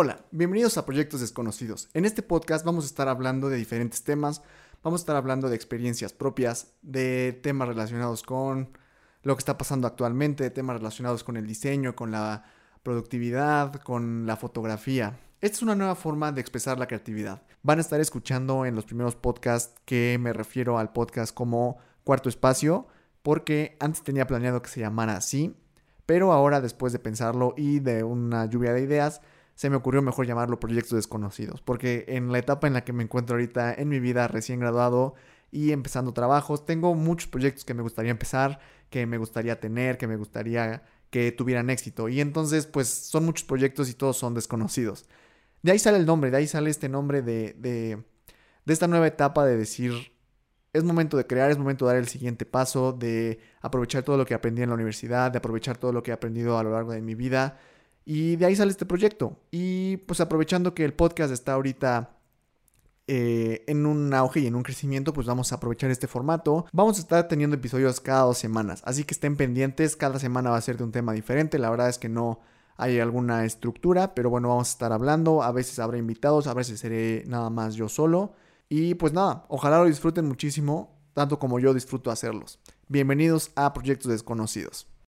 Hola, bienvenidos a Proyectos Desconocidos. En este podcast vamos a estar hablando de diferentes temas, vamos a estar hablando de experiencias propias, de temas relacionados con lo que está pasando actualmente, temas relacionados con el diseño, con la productividad, con la fotografía. Esta es una nueva forma de expresar la creatividad. Van a estar escuchando en los primeros podcasts que me refiero al podcast como Cuarto Espacio, porque antes tenía planeado que se llamara así, pero ahora después de pensarlo y de una lluvia de ideas, se me ocurrió mejor llamarlo proyectos desconocidos, porque en la etapa en la que me encuentro ahorita en mi vida recién graduado y empezando trabajos, tengo muchos proyectos que me gustaría empezar, que me gustaría tener, que me gustaría que tuvieran éxito. Y entonces, pues son muchos proyectos y todos son desconocidos. De ahí sale el nombre, de ahí sale este nombre de, de, de esta nueva etapa de decir, es momento de crear, es momento de dar el siguiente paso, de aprovechar todo lo que aprendí en la universidad, de aprovechar todo lo que he aprendido a lo largo de mi vida y de ahí sale este proyecto. Y pues aprovechando que el podcast está ahorita eh, en un auge y en un crecimiento, pues vamos a aprovechar este formato. Vamos a estar teniendo episodios cada dos semanas, así que estén pendientes, cada semana va a ser de un tema diferente, la verdad es que no hay alguna estructura, pero bueno, vamos a estar hablando, a veces habrá invitados, a veces seré nada más yo solo. Y pues nada, ojalá lo disfruten muchísimo, tanto como yo disfruto hacerlos. Bienvenidos a Proyectos Desconocidos.